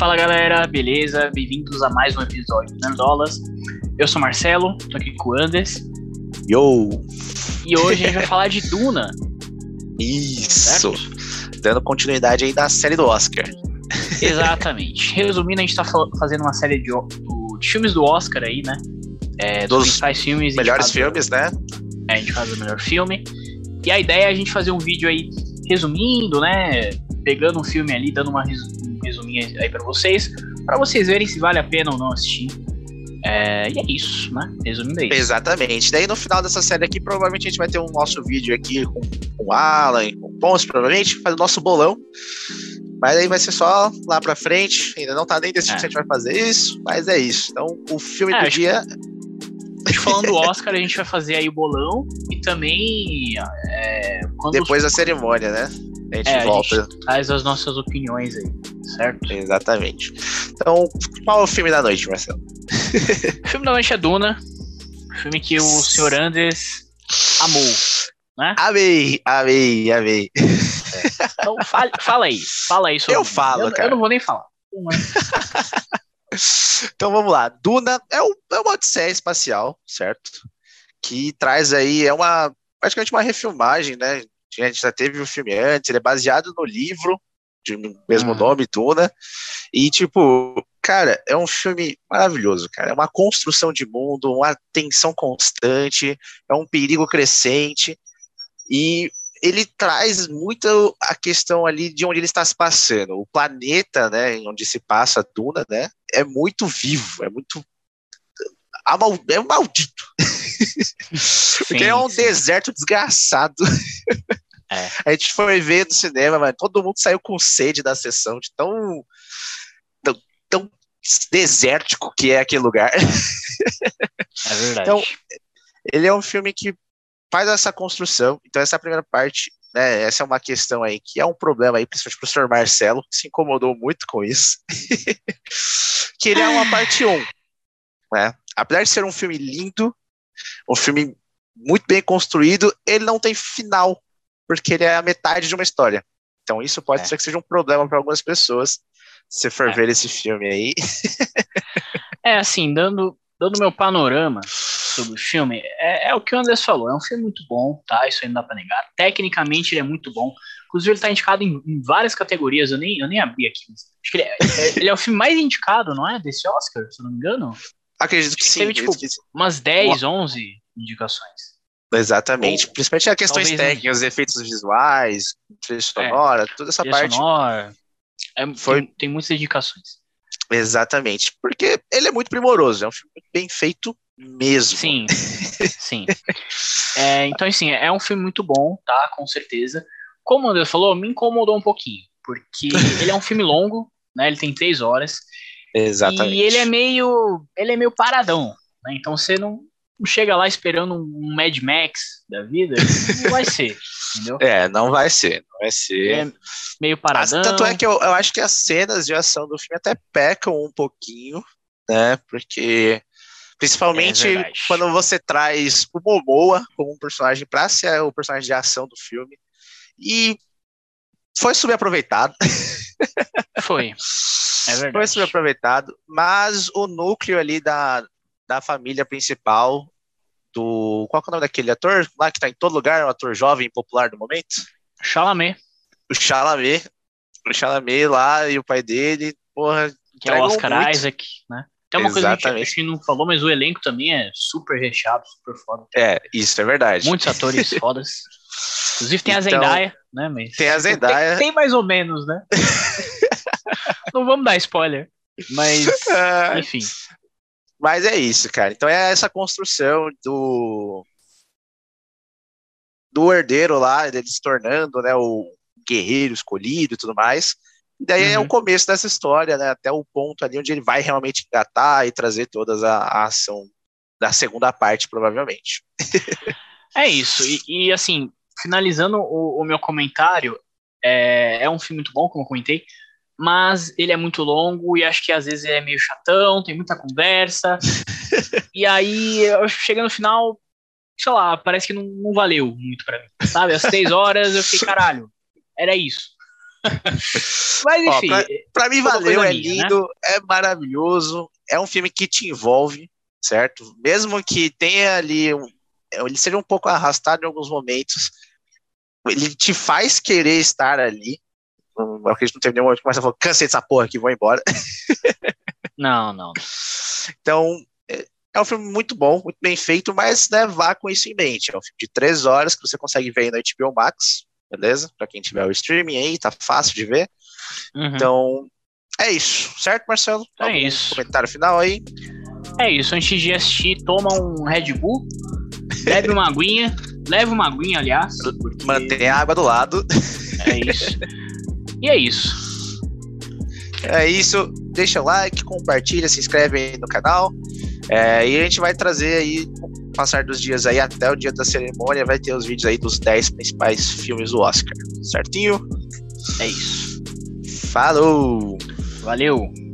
Fala galera, beleza? Bem-vindos a mais um episódio do Nerdolas. Eu sou Marcelo, tô aqui com o Andes. Yo! E hoje a gente vai falar de Duna. Isso! Certo? Dando continuidade aí da série do Oscar. Exatamente. Resumindo, a gente tá fazendo uma série de, de filmes do Oscar aí, né? É, dos, dos principais filmes. Melhores filmes, né? É, a gente faz o melhor filme. E a ideia é a gente fazer um vídeo aí resumindo, né? Pegando um filme ali, dando uma resuminha aí para vocês, para vocês verem se vale a pena ou não assistir. É, e é isso, né? Resumindo é isso. Exatamente. Daí no final dessa série aqui, provavelmente a gente vai ter um nosso vídeo aqui com, com o Alan, com o Pons, provavelmente, faz o nosso bolão. Mas aí vai ser só lá pra frente. Ainda não tá nem decidido é. se a gente vai fazer isso, mas é isso. Então, o filme é, do dia. Que, falando do Oscar, a gente vai fazer aí o bolão e também. É, Depois os... da cerimônia, né? A gente é, volta. A gente traz as nossas opiniões aí, certo? Exatamente. Então, qual é o filme da noite, Marcelo? o filme da noite é Duna. Filme que o Sr. Andes amou, né? Amei, amei, amei. É. Então, fala, fala aí, fala aí sobre Eu falo, eu, cara. Eu não vou nem falar. então vamos lá. Duna é, um, é uma odisseia espacial, certo? Que traz aí, é uma praticamente uma refilmagem, né? A gente já teve o filme antes, ele é baseado no livro de mesmo hum. nome, Duna. E, tipo, cara, é um filme maravilhoso, cara. É uma construção de mundo, uma tensão constante, é um perigo crescente. E ele traz muito a questão ali de onde ele está se passando. O planeta, né, onde se passa a Duna, né, é muito vivo, é muito é maldito. Porque é um sim. deserto desgraçado. É. A gente foi ver no cinema, mas todo mundo saiu com sede da sessão, de tão, tão, tão desértico que é aquele lugar. É verdade. Então, ele é um filme que faz essa construção. Então, essa é primeira parte, né? Essa é uma questão aí que é um problema aí, principalmente para o professor Marcelo, que se incomodou muito com isso. que ele é uma parte 1. Né? Apesar de ser um filme lindo, um filme muito bem construído, ele não tem final porque ele é a metade de uma história. Então isso pode é. ser que seja um problema para algumas pessoas, se você for é. ver esse filme aí. é assim, dando, dando meu panorama sobre o filme, é, é, o que o Andrés falou, é um filme muito bom, tá? Isso aí não dá pra negar. Tecnicamente ele é muito bom. Inclusive ele tá indicado em, em várias categorias, eu nem, eu nem abri aqui. Acho que ele é, é ele é, o filme mais indicado, não é? Desse Oscar, se eu não me engano. Acredito que, que sim. Teve, tipo, umas 10, 11 indicações. Exatamente, Ou, principalmente a questões técnicas, os efeitos visuais, trilha é, sonora, é, toda essa parte. Sonora, é, foi... tem, tem muitas indicações. Exatamente, porque ele é muito primoroso, é um filme bem feito mesmo. Sim, sim. É, então, assim, é um filme muito bom, tá? Com certeza. Como o André falou, me incomodou um pouquinho, porque ele é um filme longo, né? Ele tem três horas. Exatamente. E ele é meio. Ele é meio paradão. Né? Então você não, chega lá esperando um Mad Max da vida, não vai ser, entendeu? É, não vai ser, não vai ser. É meio paradão. tanto é que eu, eu acho que as cenas de ação do filme até pecam um pouquinho, né? Porque Principalmente é quando você traz o Momoa como um personagem para ser o personagem de ação do filme. E foi subaproveitado. Foi. É verdade. Foi subaproveitado, mas o núcleo ali da, da família principal do. Qual é o nome daquele ator? Lá que tá em todo lugar, um ator jovem e popular do momento? Chalamet. O Chalamet. O Chalamet lá e o pai dele, porra. Que é o Oscar muito. Isaac, né? Tem uma Exatamente. coisa que a gente não falou, mas o elenco também é super recheado, super foda. É, isso é verdade. Muitos atores fodas. Inclusive tem então, a Zendaya, né? Mas tem a Zendaya. Tem, tem mais ou menos, né? não vamos dar spoiler. Mas, enfim. Mas é isso, cara. Então é essa construção do do herdeiro lá, dele se tornando, né, o guerreiro escolhido e tudo mais. E daí uhum. é o uhum. começo dessa história, né, até o ponto ali onde ele vai realmente engatar e trazer toda a, a ação da segunda parte, provavelmente. é isso. E, e assim, finalizando o, o meu comentário, é, é um filme muito bom, como eu comentei mas ele é muito longo e acho que às vezes é meio chatão, tem muita conversa. e aí, chega no final, sei lá, parece que não, não valeu muito para mim, sabe? Às seis horas eu fiquei, caralho, era isso. Mas enfim. Ó, pra, pra, mim valeu, é minha, lindo, né? é maravilhoso. É um filme que te envolve, certo? Mesmo que tenha ali. Um, ele seja um pouco arrastado em alguns momentos. Ele te faz querer estar ali. Eu acredito que não nenhum momento que começa a falar, cansei dessa porra aqui, vou embora. Não, não. Então, é, é um filme muito bom, muito bem feito, mas né, vá com isso em mente. É um filme de três horas que você consegue ver aí no HBO Max, beleza? Para quem tiver o streaming aí, tá fácil de ver. Uhum. Então, é isso, certo, Marcelo? É Algum isso. Comentário final aí? É isso, antes de assistir, toma um Red Bull, bebe uma aguinha, leve uma aguinha, aliás. Porque... Mantém a água do lado. É isso. E é isso. É isso. Deixa o like, compartilha, se inscreve aí no canal. É, e a gente vai trazer aí, passar dos dias aí, até o dia da cerimônia, vai ter os vídeos aí dos 10 principais filmes do Oscar. Certinho? É isso. Falou! Valeu!